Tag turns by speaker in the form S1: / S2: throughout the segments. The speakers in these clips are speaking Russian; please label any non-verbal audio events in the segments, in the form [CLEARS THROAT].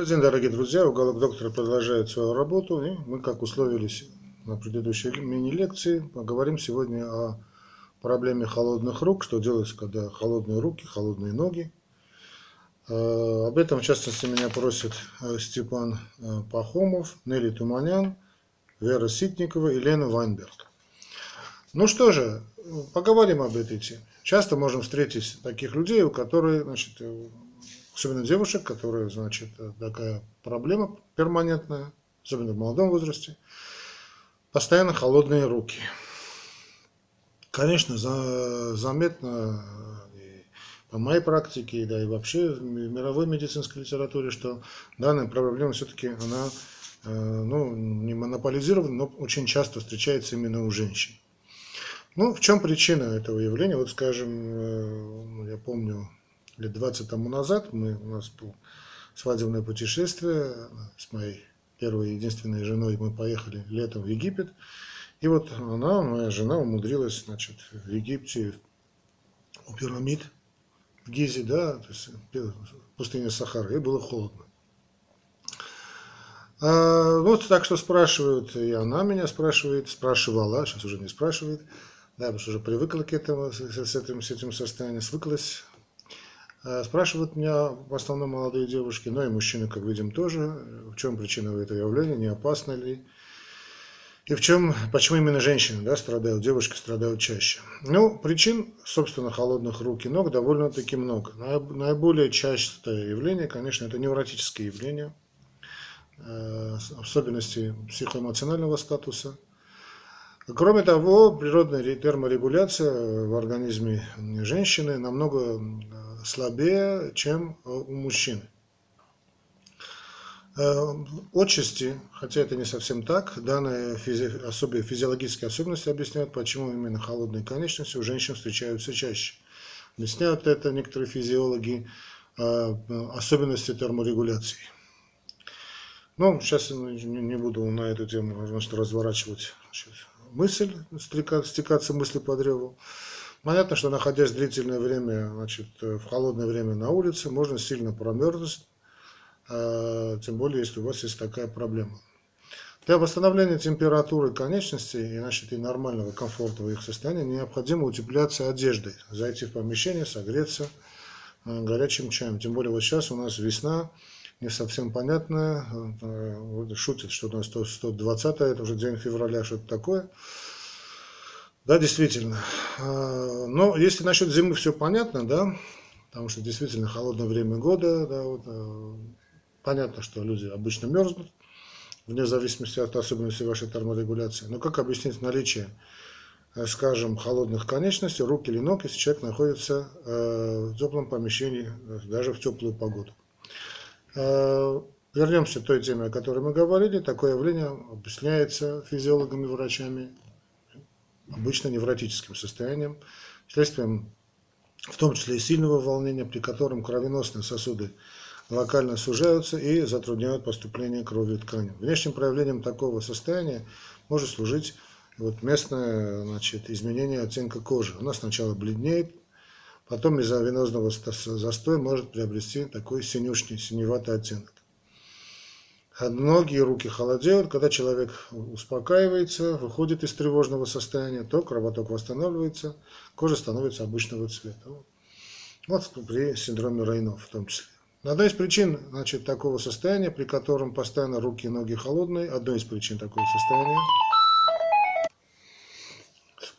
S1: Добрый день, дорогие друзья. Уголок доктора продолжает свою работу. И мы, как условились на предыдущей мини-лекции, поговорим сегодня о проблеме холодных рук, что делается, когда холодные руки, холодные ноги. Э, об этом, в частности, меня просят э, Степан э, Пахомов, Нелли Туманян, Вера Ситникова и Лена Вайнберг. Ну что же, поговорим об этой теме. Часто можем встретить таких людей, у которых, значит, особенно девушек, которые, значит, такая проблема перманентная, особенно в молодом возрасте, постоянно холодные руки. Конечно, за, заметно и по моей практике, да и вообще в мировой медицинской литературе, что данная проблема все-таки она э, ну, не монополизирована, но очень часто встречается именно у женщин. Ну, в чем причина этого явления? Вот, скажем, э, я помню, лет 20 тому назад мы, у нас было свадебное путешествие с моей первой и единственной женой. Мы поехали летом в Египет. И вот она, моя жена, умудрилась, значит, в Египте у пирамид в Гизе, да, то есть пустыня Сахара, и было холодно. А, вот так что спрашивают, и она меня спрашивает, спрашивала, сейчас уже не спрашивает, да, потому что уже привыкла к этому, с, с этим, с этим состоянием, свыклась спрашивают меня в основном молодые девушки, но и мужчины, как видим, тоже, в чем причина этого явления, не опасно ли, и в чем, почему именно женщины да, страдают, девушки страдают чаще. Ну, причин, собственно, холодных рук и ног довольно-таки много. Наиболее частое явление, конечно, это невротические явления, э, особенности психоэмоционального статуса. Кроме того, природная терморегуляция в организме женщины намного слабее, чем э, у мужчин. Э, отчасти, хотя это не совсем так, данные физи особые физиологические особенности объясняют, почему именно холодные конечности у женщин встречаются чаще. Объясняют это некоторые физиологи э, особенности терморегуляции. Ну, сейчас не буду на эту тему значит, разворачивать мысль, стекаться мысли по древу. Понятно, что находясь длительное время значит, в холодное время на улице, можно сильно промерзнуть, а, тем более, если у вас есть такая проблема. Для восстановления температуры конечностей и, значит, и нормального комфортного их состояния необходимо утепляться одеждой, зайти в помещение, согреться а, горячим чаем. Тем более вот сейчас у нас весна, не совсем понятная, а, шутят, что у нас 120 это уже день февраля, что-то такое. Да, действительно. А, но если насчет зимы все понятно, да, потому что действительно холодное время года, да, вот, понятно, что люди обычно мерзнут, вне зависимости от особенностей вашей терморегуляции. Но как объяснить наличие, э, скажем, холодных конечностей, рук или ног, если человек находится э, в теплом помещении, даже в теплую погоду? Э, вернемся к той теме, о которой мы говорили. Такое явление объясняется физиологами, врачами обычно невротическим состоянием, следствием в том числе и сильного волнения, при котором кровеносные сосуды локально сужаются и затрудняют поступление крови в ткани. Внешним проявлением такого состояния может служить вот местное значит, изменение оттенка кожи. Она сначала бледнеет, потом из-за венозного застоя может приобрести такой синюшный, синеватый оттенок. Ноги и руки холодеют. Когда человек успокаивается, выходит из тревожного состояния, то кровоток восстанавливается, кожа становится обычного цвета. Вот при синдроме Рейнов в том числе. Одна из причин значит, такого состояния, при котором постоянно руки и ноги холодные, одной из причин такого состояния,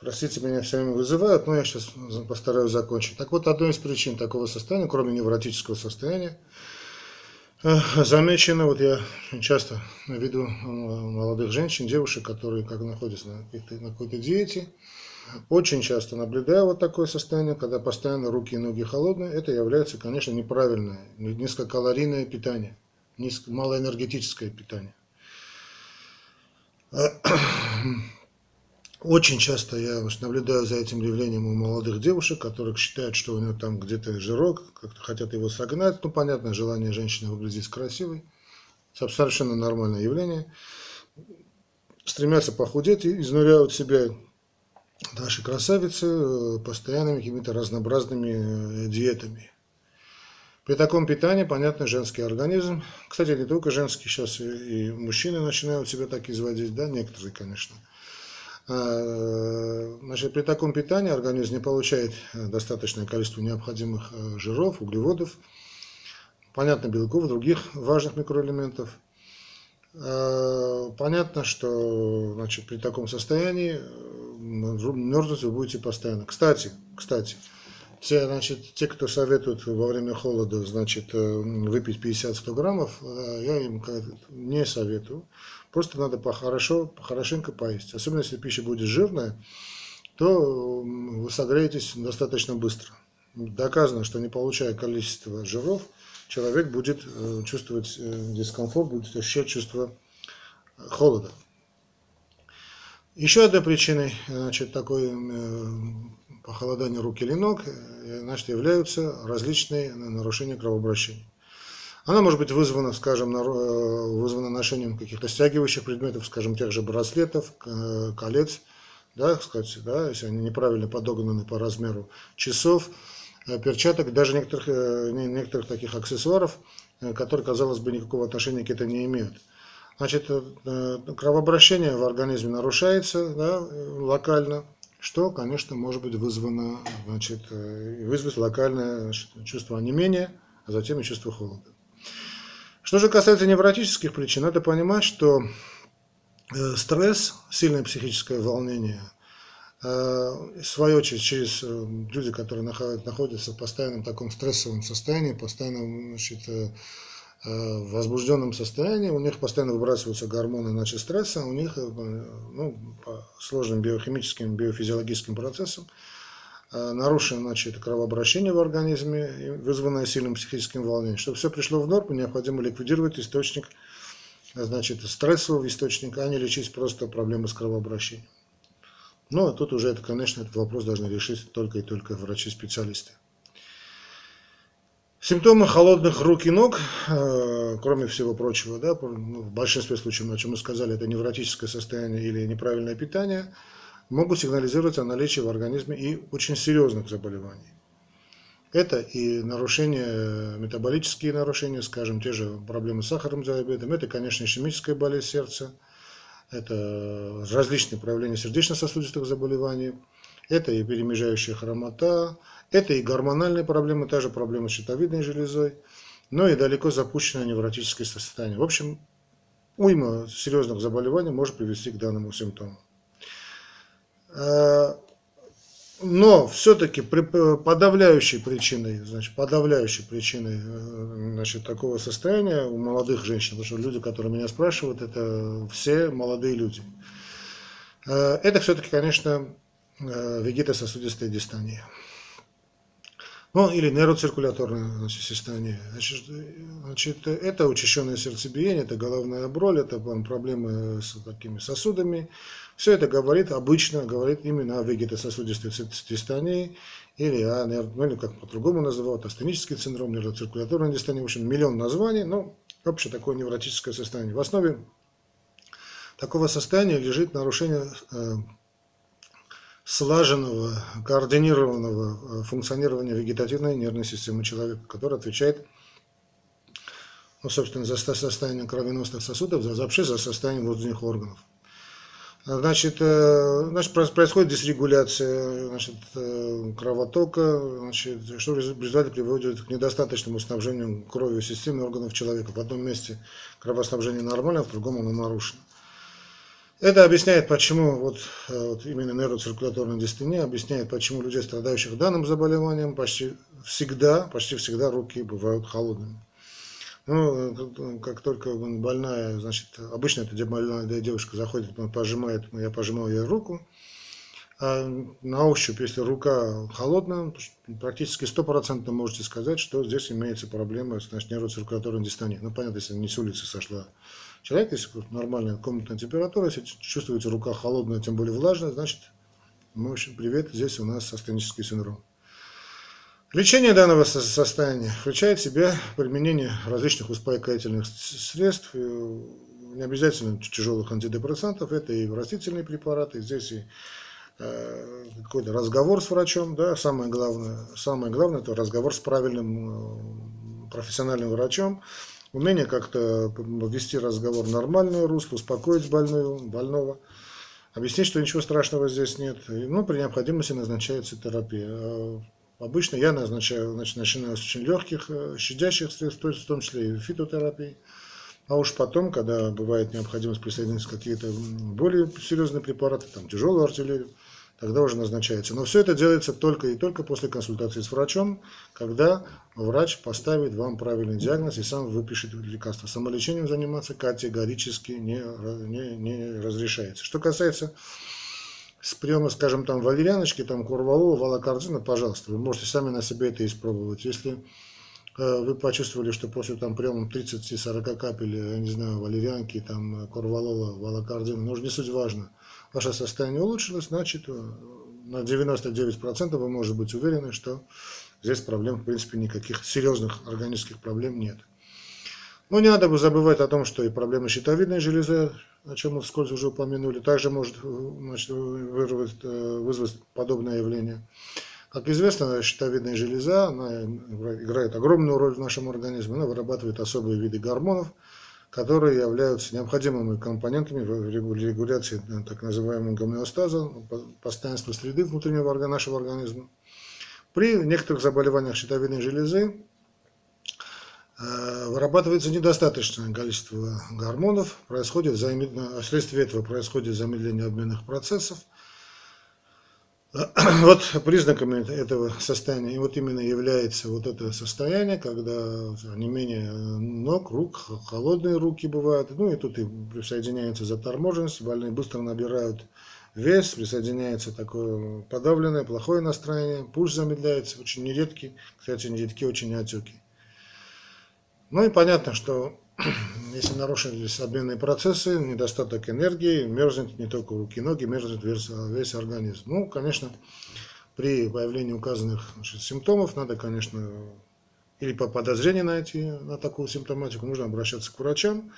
S1: простите, меня все время вызывают, но я сейчас постараюсь закончить. Так вот, одной из причин такого состояния, кроме невротического состояния, Замечено, вот я часто виду молодых женщин, девушек, которые как находятся на, на какой-то диете, очень часто наблюдаю вот такое состояние, когда постоянно руки и ноги холодные, это является, конечно, неправильное, низкокалорийное питание, низко, малоэнергетическое питание. Очень часто я наблюдаю за этим явлением у молодых девушек, которых считают, что у нее там где-то жирок, как-то хотят его согнать. Ну, понятно, желание женщины выглядеть красивой. Совершенно нормальное явление. Стремятся похудеть и изнуряют себя наши красавицы э, постоянными какими-то разнообразными э, диетами. При таком питании, понятно, женский организм, кстати, не только женский, сейчас и мужчины начинают себя так изводить, да, некоторые, конечно. А, значит, при таком питании организм не получает достаточное количество необходимых э, жиров, углеводов, понятно, белков, других важных микроэлементов. А, понятно, что значит, при таком состоянии э, мерзнуть вы будете постоянно. Кстати, кстати, те, значит, те, кто советуют во время холода, значит, э, выпить 50-100 граммов, э, я им не советую. Просто надо хорошо, хорошенько поесть. Особенно, если пища будет жирная, то вы согреетесь достаточно быстро. Доказано, что не получая количество жиров, человек будет э, чувствовать дискомфорт, будет ощущать чувство холода. Еще одной причиной значит, такой похолодания рук или ног, значит, являются различные нарушения кровообращения. Она может быть вызвана, скажем, э, вызвана ношением каких-то стягивающих предметов, скажем, тех же браслетов, колец, да, сказать, да, если они неправильно подогнаны по размеру часов, э, перчаток, даже некоторых, некоторых таких аксессуаров, которые, казалось бы, никакого отношения к этому не имеют. Значит, кровообращение в организме нарушается да, локально, что, конечно, может быть вызвано, значит, э, вызвать локальное чувство онемения, а затем и чувство холода. Что же касается невротических причин, надо понимать, что э, стресс, сильное психическое волнение, э, в свою очередь, через люди, которые находятся в постоянном таком стрессовом состоянии, постоянном значит, в возбужденном состоянии, у них постоянно выбрасываются гормоны значит, стресса, у них э, ну, по сложным биохимическим, биофизиологическим процессам э, нарушено значит, кровообращение в организме, вызванное сильным психическим волнением. Чтобы все пришло в норму, необходимо ликвидировать источник, значит, стрессового источника, а не лечить просто проблемы с кровообращением. Но тут уже, это, конечно, этот вопрос должны решить только и только врачи-специалисты. Симптомы холодных рук и ног, э, кроме всего прочего, да, ну, в большинстве случаев, о чем мы сказали, это невротическое состояние или неправильное питание, могут сигнализировать о наличии в организме и очень серьезных заболеваний. Это и нарушения, метаболические нарушения, скажем, те же проблемы с сахарным диабетом, это, конечно, ишемическая болезнь сердца, это различные проявления сердечно-сосудистых заболеваний, это и перемежающая хромота, это и гормональные проблемы, та же проблема с щитовидной железой, но и далеко запущенное невротическое состояние. В общем, уйма серьезных заболеваний может привести к данному симптому. А, но все-таки подавляющей причиной, значит, подавляющей причиной э, значит, такого состояния у молодых женщин, потому что люди, которые меня спрашивают, это все молодые люди. Э, это все-таки, конечно, э, вегетососудистая дистония. Ну, или нейроциркуляторное значит, состояние. Значит, значит, это учащенное сердцебиение, это головная боль, это проблемы с такими сосудами. Все это говорит, обычно говорит именно о вегетососудистой дистонии или о, ну, или как по-другому называют, астенический синдром, нейроциркуляторная дистония. В общем, миллион названий, но общее такое невротическое состояние. В основе такого состояния лежит нарушение э, слаженного, координированного э, функционирования вегетативной нервной системы человека, которая отвечает, ну, собственно, за состояние кровеносных сосудов, за, вообще за состояние внутренних органов. Значит, э, значит, происходит дисрегуляция значит, э, кровотока, значит, что в результате приводит к недостаточному снабжению кровью системы органов человека. В одном месте кровоснабжение нормально, в другом оно нарушено. Это объясняет, почему вот, э, вот именно нейроциркуляторная дистония объясняет, почему людей, страдающих данным заболеванием, почти всегда, почти всегда руки бывают холодными. Ну, э, как только больная, значит, обычно это больная девушка заходит, пожимает, я пожимаю ей руку, на ощупь, если рука холодная, практически стопроцентно можете сказать, что здесь имеется проблема с значит, нейроциркуляторной дистонией. Ну, понятно, если не с улицы сошла человек, если нормальная комнатная температура, если чувствуете рука холодная, тем более влажная, значит, в общем, привет, здесь у нас астенический синдром. Лечение данного состояния включает в себя применение различных успокоительных средств, не обязательно тяжелых антидепрессантов, это и растительные препараты, здесь и э, какой-то разговор с врачом, да, самое главное, самое главное это разговор с правильным профессиональным врачом, умение как-то вести разговор в нормальное русло, успокоить больную, больного, объяснить, что ничего страшного здесь нет. И, ну, при необходимости назначается терапия. А обычно я назначаю, значит, начинаю с очень легких, э, щадящих средств, то есть в том числе и фитотерапии. А уж потом, когда бывает необходимость присоединиться к какие-то более серьезные препараты, там тяжелую артиллерию, тогда уже назначается. Но все это делается только и только после консультации с врачом, когда врач поставит вам правильный диагноз и сам выпишет лекарство. Самолечением заниматься категорически не, не, не разрешается. Что касается с приема, скажем, там валерьяночки, там курвалола, валокардина, пожалуйста, вы можете сами на себе это испробовать. Если э, вы почувствовали, что после там приема 30-40 капель, я не знаю, валерьянки, там корвалола, валокардина, ну уже не суть важно – ваше состояние улучшилось, значит, э, на 99% вы можете быть уверены, что здесь проблем, в принципе, никаких серьезных органических проблем нет. Но не надо бы забывать о том, что и проблемы щитовидной железы, о чем мы вскользь уже упомянули, также может э, значит, вызвать, э, вызвать подобное явление. Как известно, щитовидная железа она играет огромную роль в нашем организме, она вырабатывает особые виды гормонов – которые являются необходимыми компонентами в регуляции э, так называемого гомеостаза, постоянства среды внутреннего нашего организма. При некоторых заболеваниях щитовидной железы э, вырабатывается недостаточное количество гормонов, происходит вследствие этого происходит замедление обменных процессов, [CLEARS THROAT] Вот признаками этого состояния, и вот именно является вот это состояние, когда не менее ног, рук, холодные руки бывают, ну и тут и присоединяется заторможенность, больные быстро набирают вес, присоединяется такое подавленное, плохое настроение, пульс замедляется, очень нередкий, кстати, нередки очень отеки. Ну и понятно, что [CLEARS THROAT] если нарушились обменные процессы, недостаток энергии, мерзнет не только руки и ноги, мерзнет весь, весь организм. Ну, конечно, при появлении указанных значит, симптомов надо, конечно, или по подозрению найти на такую симптоматику, нужно обращаться к врачам,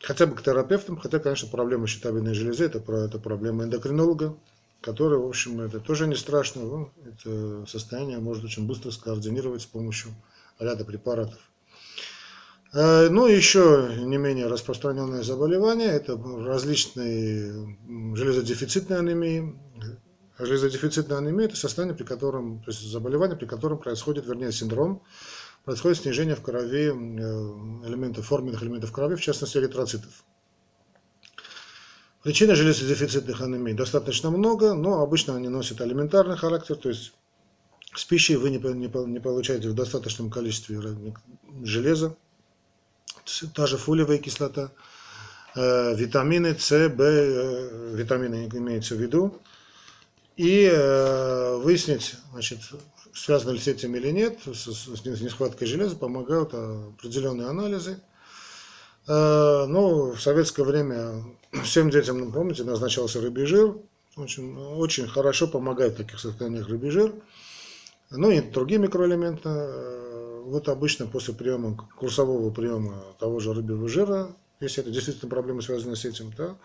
S1: хотя бы к терапевтам, хотя, конечно, проблема щитовидной железы это, это проблема эндокринолога, который, в общем, это тоже не страшно, это состояние может очень быстро скоординировать с помощью ряда препаратов. Э, ну, еще не менее распространенное заболевание – это различные железодефицитные анемии. Железодефицитная анемия – это состояние, при котором, то есть заболевание, при котором происходит, вернее, синдром, происходит снижение в крови э, элементов, форменных элементов крови, в частности, эритроцитов. Причин железодефицитных анемий достаточно много, но обычно они носят элементарный характер, то есть с пищей вы не, не, не получаете в достаточном количестве железа, та же фолиевая кислота, э, витамины С, В, э, витамины имеется в виду, и э, выяснить, значит, связано ли с этим или нет, с, с нехваткой железа помогают определенные анализы. Ну, в советское время [CLEARS THROAT] всем детям, ну, помните, назначался рыбий жир. Очень, очень хорошо помогает в таких состояниях рыбий жир. Ну и другие микроэлементы вот обычно после приема, курсового приема того же рыбьего жира, если это действительно проблемы связаны с этим, да,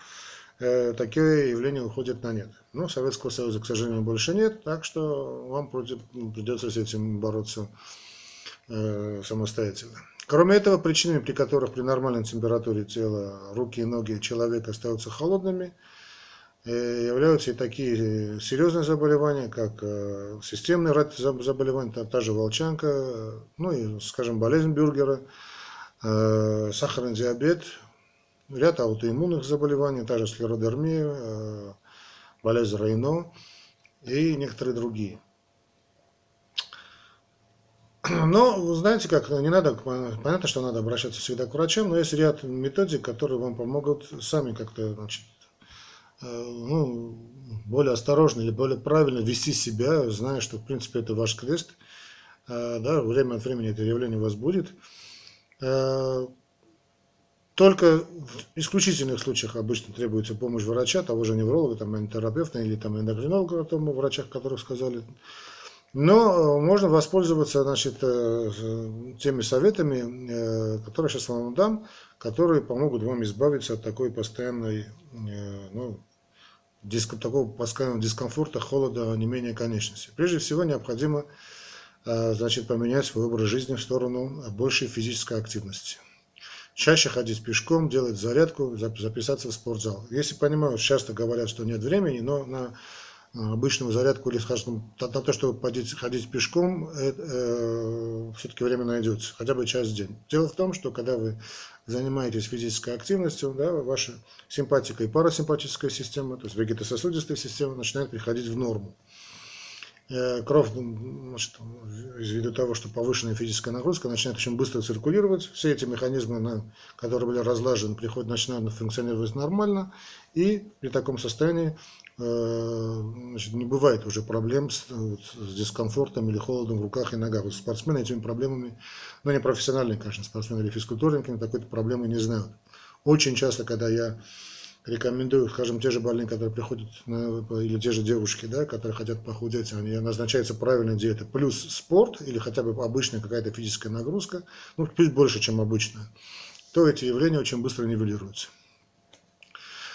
S1: э, такие явления уходят на нет. Но Советского Союза, к сожалению, больше нет, так что вам придется с этим бороться э, самостоятельно. Кроме этого, причинами, при которых при нормальной температуре тела руки и ноги человека остаются холодными – являются и такие серьезные заболевания, как э, системный ряд заболеваний, та же волчанка, ну и, скажем, болезнь Бюргера, э, сахарный диабет, ряд аутоиммунных заболеваний, та же склеродермия, болезнь Рейно и некоторые другие. [CLEARS THROAT] Но, вы знаете, как, не надо, понятно, что надо обращаться всегда к врачам, но есть ряд методик, которые вам помогут сами как-то значит, Э, ну, более осторожно или более правильно вести себя, зная, что, в принципе, это ваш крест, э, да, время от времени это явление вас будет. Э, только в исключительных случаях обычно требуется помощь врача, того же невролога, там, терапевта или там, эндокринолога, о том врачах, которых сказали. Но можно воспользоваться значит, теми советами, которые сейчас вам дам, которые помогут вам избавиться от такой постоянной ну, диск, такого постоянного дискомфорта, холода, не менее конечности. Прежде всего необходимо а, значит, поменять свой образ жизни в сторону большей физической активности. Чаще ходить пешком, делать зарядку, записаться в спортзал. Если понимаю, часто говорят, что нет времени, но на обычную зарядку или, скажем, на то, чтобы ходить, ходить пешком, э, э, все-таки время найдется, хотя бы час в день. Дело в том, что когда вы занимаетесь физической активностью, да, ваша симпатика и парасимпатическая система, то есть вегетососудистая система начинает приходить в норму. Э, кровь, значит, ввиду того, что повышенная физическая нагрузка, начинает очень быстро циркулировать. Все эти механизмы, которые были разлажены, приходят, начинают функционировать нормально. И при таком состоянии Э, значит, не бывает уже проблем с, с дискомфортом или холодом в руках и ногах. Вот спортсмены этими проблемами, ну не профессиональные, конечно, спортсмены или физкультурники, такой проблемы не знают. Очень часто, когда я рекомендую, скажем, те же больные, которые приходят, на, или те же девушки, да, которые хотят похудеть, они назначается правильная диета, плюс спорт, или хотя бы обычная какая-то физическая нагрузка, ну, чуть больше, чем обычная, то эти явления очень быстро нивелируются.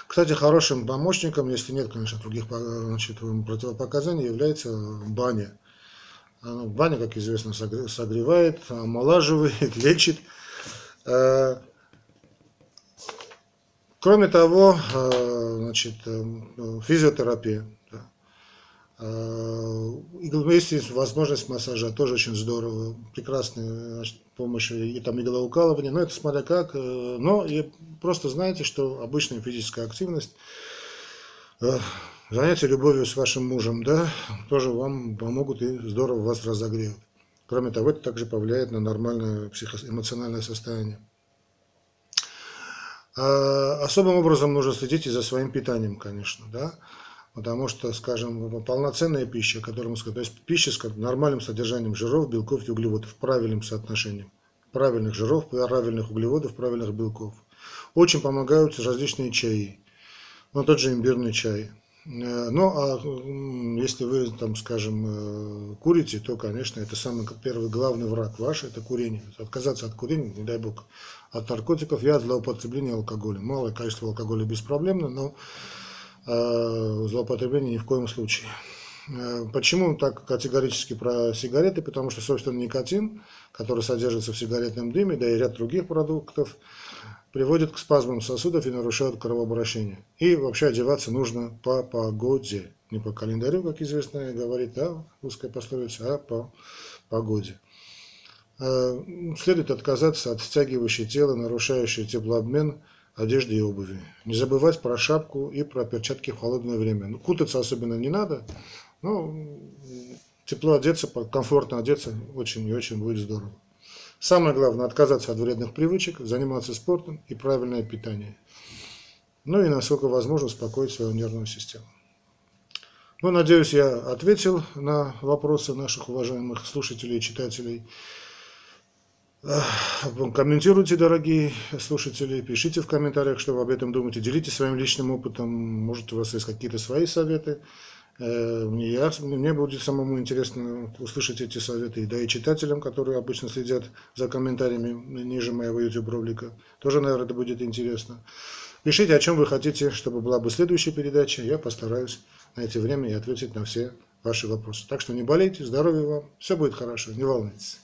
S1: Кстати, хорошим помощником, если нет, конечно, других значит, противопоказаний, является баня. Баня, как известно, согревает, омолаживает, [LAUGHS] лечит. Э, кроме того, э, значит, э, физиотерапия. Если есть возможность массажа, тоже очень здорово. Прекрасная помощь и там иглоукалывание, но это смотря как. Э, но и просто знаете, что обычная физическая активность, э, занятия любовью с вашим мужем, да, тоже вам помогут и здорово вас разогреют. Кроме того, это также повлияет на нормальное психоэмоциональное состояние. А особым образом нужно следить и за своим питанием, конечно, да. Потому что, скажем, полноценная пища, которую мы сказали, то есть пища с нормальным содержанием жиров, белков и углеводов, правильным соотношением правильных жиров, правильных углеводов, правильных белков. Очень помогают различные чаи. Ну, тот же имбирный чай. Э, ну, а если вы, там, скажем, э, курите, то, конечно, это самый первый главный враг ваш, это курение. Отказаться от курения, не дай бог, от наркотиков. Я для употребления алкоголя. Малое количество алкоголя беспроблемно, но Э, злоупотребления ни в коем случае. Э, почему так категорически про сигареты? Потому что, собственно, никотин, который содержится в сигаретном дыме, да и ряд других продуктов, приводит к спазмам сосудов и нарушает кровообращение. И вообще одеваться нужно по погоде. Не по календарю, как известно говорит, да, русская пословица, а по погоде. Э, следует отказаться от стягивающей тело, нарушающей теплообмен одежды и обуви. Не забывать про шапку и про перчатки в холодное время. Ну, кутаться особенно не надо, но тепло одеться, комфортно одеться очень и очень будет здорово. Самое главное – отказаться от вредных привычек, заниматься спортом и правильное питание. Ну и, насколько возможно, успокоить свою нервную систему. Ну, надеюсь, я ответил на вопросы наших уважаемых слушателей и читателей. Комментируйте, дорогие слушатели, пишите в комментариях, что вы об этом думаете, делитесь своим личным опытом, может у вас есть какие-то свои советы. Э, я, мне будет самому интересно услышать эти советы, да и читателям, которые обычно следят за комментариями ниже моего YouTube ролика, тоже, наверное, это будет интересно. Пишите, о чем вы хотите, чтобы была бы следующая передача, я постараюсь найти время и ответить на все ваши вопросы. Так что не болейте, здоровья вам, все будет хорошо, не волнуйтесь.